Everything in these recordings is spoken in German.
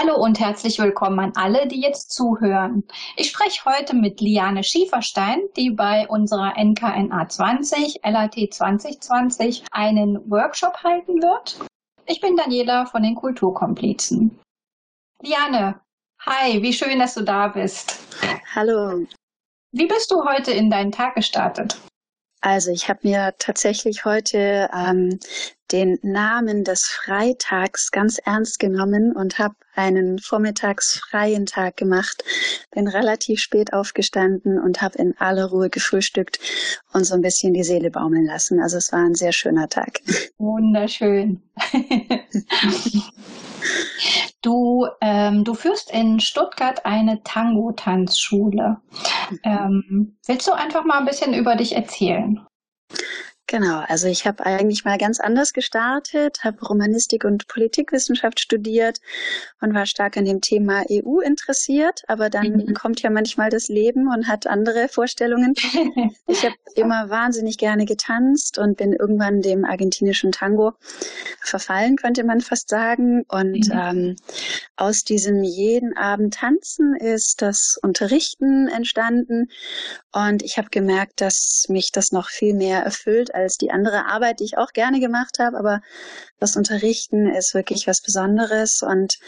Hallo und herzlich willkommen an alle, die jetzt zuhören. Ich spreche heute mit Liane Schieferstein, die bei unserer NKNA 20, LAT 2020 einen Workshop halten wird. Ich bin Daniela von den Kulturkomplizen. Liane, hi, wie schön, dass du da bist. Hallo. Wie bist du heute in deinen Tag gestartet? Also ich habe mir tatsächlich heute ähm, den Namen des Freitags ganz ernst genommen und habe einen vormittagsfreien Tag gemacht. Bin relativ spät aufgestanden und habe in aller Ruhe gefrühstückt und so ein bisschen die Seele baumeln lassen. Also es war ein sehr schöner Tag. Wunderschön. Du, ähm, du führst in Stuttgart eine Tango-Tanzschule. Mhm. Ähm, willst du einfach mal ein bisschen über dich erzählen? Genau, also ich habe eigentlich mal ganz anders gestartet, habe Romanistik und Politikwissenschaft studiert und war stark an dem Thema EU interessiert, aber dann mhm. kommt ja manchmal das Leben und hat andere Vorstellungen. ich habe immer wahnsinnig gerne getanzt und bin irgendwann dem argentinischen Tango verfallen, könnte man fast sagen. Und mhm. ähm, aus diesem jeden Abend tanzen ist das Unterrichten entstanden und ich habe gemerkt, dass mich das noch viel mehr erfüllt als die andere Arbeit, die ich auch gerne gemacht habe. Aber das Unterrichten ist wirklich was Besonderes. Und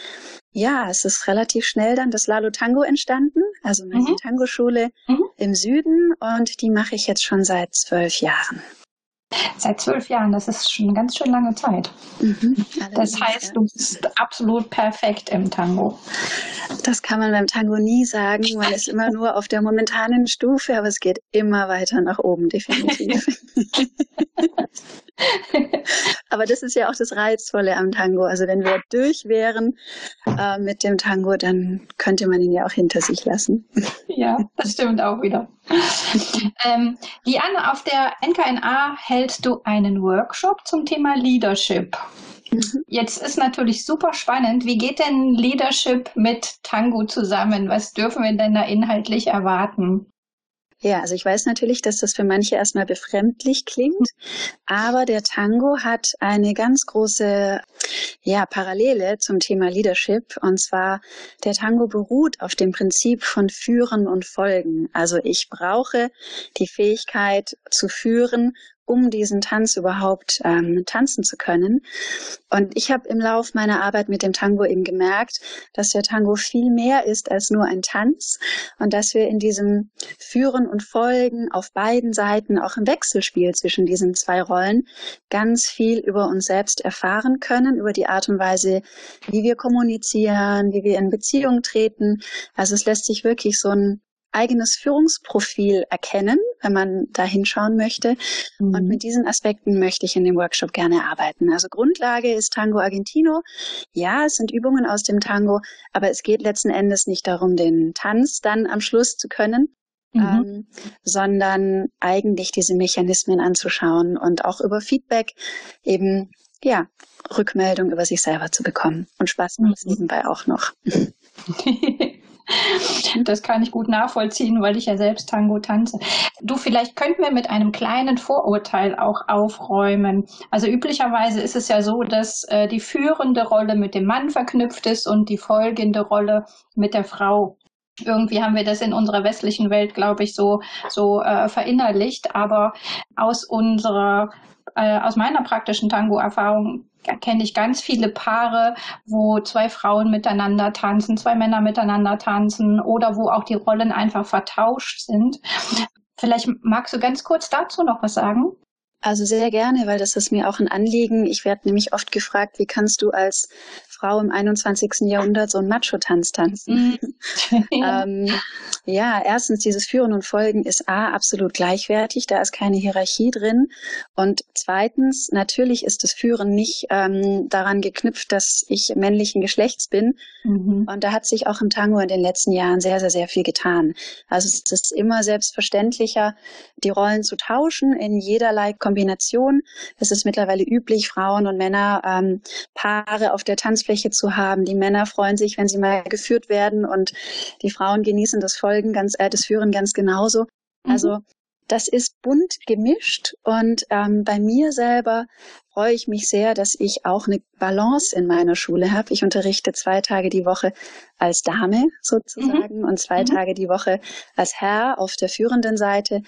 ja, es ist relativ schnell dann das Lalo Tango entstanden, also meine mhm. Tango-Schule mhm. im Süden. Und die mache ich jetzt schon seit zwölf Jahren. Seit zwölf Jahren, das ist schon eine ganz schön lange Zeit. Mhm, das heißt, du bist absolut perfekt im Tango. Das kann man beim Tango nie sagen. Man ist immer nur auf der momentanen Stufe, aber es geht immer weiter nach oben, definitiv. aber das ist ja auch das Reizvolle am Tango. Also wenn wir durch wären äh, mit dem Tango, dann könnte man ihn ja auch hinter sich lassen. ja, das stimmt auch wieder. ähm, Liane, auf der NKNA hältst du einen Workshop zum Thema Leadership. Mhm. Jetzt ist natürlich super spannend. Wie geht denn Leadership mit Tango zusammen? Was dürfen wir denn da inhaltlich erwarten? Ja, also ich weiß natürlich, dass das für manche erstmal befremdlich klingt, aber der Tango hat eine ganz große ja, Parallele zum Thema Leadership und zwar der Tango beruht auf dem Prinzip von Führen und Folgen. Also ich brauche die Fähigkeit zu führen um diesen Tanz überhaupt ähm, tanzen zu können. Und ich habe im Lauf meiner Arbeit mit dem Tango eben gemerkt, dass der Tango viel mehr ist als nur ein Tanz und dass wir in diesem Führen und Folgen auf beiden Seiten, auch im Wechselspiel zwischen diesen zwei Rollen, ganz viel über uns selbst erfahren können, über die Art und Weise, wie wir kommunizieren, wie wir in Beziehung treten. Also es lässt sich wirklich so ein eigenes Führungsprofil erkennen, wenn man da hinschauen möchte. Mhm. Und mit diesen Aspekten möchte ich in dem Workshop gerne arbeiten. Also Grundlage ist Tango Argentino. Ja, es sind Übungen aus dem Tango, aber es geht letzten Endes nicht darum, den Tanz dann am Schluss zu können, Mhm. Ähm, sondern eigentlich diese Mechanismen anzuschauen und auch über Feedback eben, ja, Rückmeldung über sich selber zu bekommen. Und Spaß macht es mhm. nebenbei auch noch. Das kann ich gut nachvollziehen, weil ich ja selbst Tango tanze. Du, vielleicht könnten wir mit einem kleinen Vorurteil auch aufräumen. Also üblicherweise ist es ja so, dass äh, die führende Rolle mit dem Mann verknüpft ist und die folgende Rolle mit der Frau irgendwie haben wir das in unserer westlichen Welt, glaube ich, so, so äh, verinnerlicht. Aber aus unserer, äh, aus meiner praktischen Tango-Erfahrung kenne ich ganz viele Paare, wo zwei Frauen miteinander tanzen, zwei Männer miteinander tanzen oder wo auch die Rollen einfach vertauscht sind. Vielleicht magst du ganz kurz dazu noch was sagen? Also sehr gerne, weil das ist mir auch ein Anliegen. Ich werde nämlich oft gefragt, wie kannst du als Frau im 21. Jahrhundert so einen Macho-Tanz tanzen. Mhm. ähm, ja, erstens, dieses Führen und Folgen ist A, absolut gleichwertig, da ist keine Hierarchie drin. Und zweitens, natürlich ist das Führen nicht ähm, daran geknüpft, dass ich männlichen Geschlechts bin. Mhm. Und da hat sich auch im Tango in den letzten Jahren sehr, sehr, sehr viel getan. Also es ist immer selbstverständlicher, die Rollen zu tauschen in jederlei Kombination. Es ist mittlerweile üblich, Frauen und Männer ähm, Paare auf der Tanzfläche zu haben. Die Männer freuen sich, wenn sie mal geführt werden und die Frauen genießen das Folgen ganz, äh, das Führen ganz genauso. Mhm. Also das ist bunt gemischt und ähm, bei mir selber freue ich mich sehr, dass ich auch eine Balance in meiner Schule habe. Ich unterrichte zwei Tage die Woche als Dame sozusagen mhm. und zwei mhm. Tage die Woche als Herr auf der führenden Seite.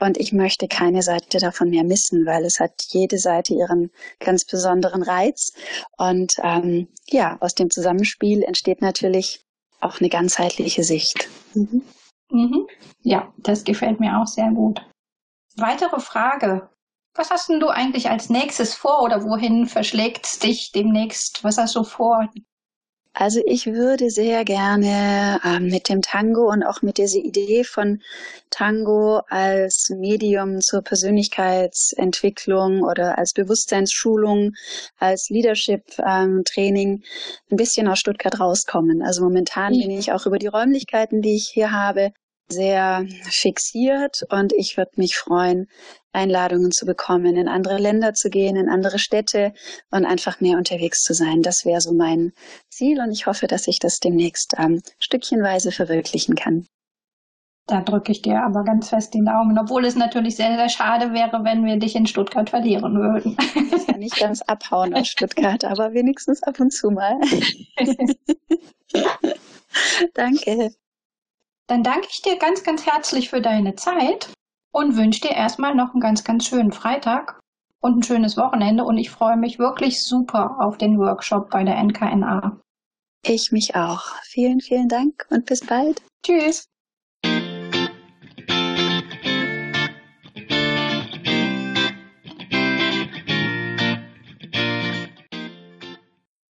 Und ich möchte keine Seite davon mehr missen, weil es hat jede Seite ihren ganz besonderen Reiz. Und ähm, ja, aus dem Zusammenspiel entsteht natürlich auch eine ganzheitliche Sicht. Mhm. Mhm. Ja, das gefällt mir auch sehr gut. Weitere Frage. Was hast denn du eigentlich als nächstes vor oder wohin verschlägt dich demnächst? Was hast du vor? Also ich würde sehr gerne ähm, mit dem Tango und auch mit dieser Idee von Tango als Medium zur Persönlichkeitsentwicklung oder als Bewusstseinsschulung, als Leadership-Training ähm, ein bisschen aus Stuttgart rauskommen. Also momentan ja. bin ich auch über die Räumlichkeiten, die ich hier habe, sehr fixiert und ich würde mich freuen, Einladungen zu bekommen, in andere Länder zu gehen, in andere Städte und einfach mehr unterwegs zu sein. Das wäre so mein Ziel und ich hoffe, dass ich das demnächst ähm, stückchenweise verwirklichen kann. Da drücke ich dir aber ganz fest die Daumen, obwohl es natürlich sehr, sehr schade wäre, wenn wir dich in Stuttgart verlieren würden. Ich kann nicht ganz abhauen aus Stuttgart, aber wenigstens ab und zu mal. Danke. Dann danke ich dir ganz, ganz herzlich für deine Zeit und wünsche dir erstmal noch einen ganz, ganz schönen Freitag und ein schönes Wochenende. Und ich freue mich wirklich super auf den Workshop bei der NKNA. Ich mich auch. Vielen, vielen Dank und bis bald. Tschüss.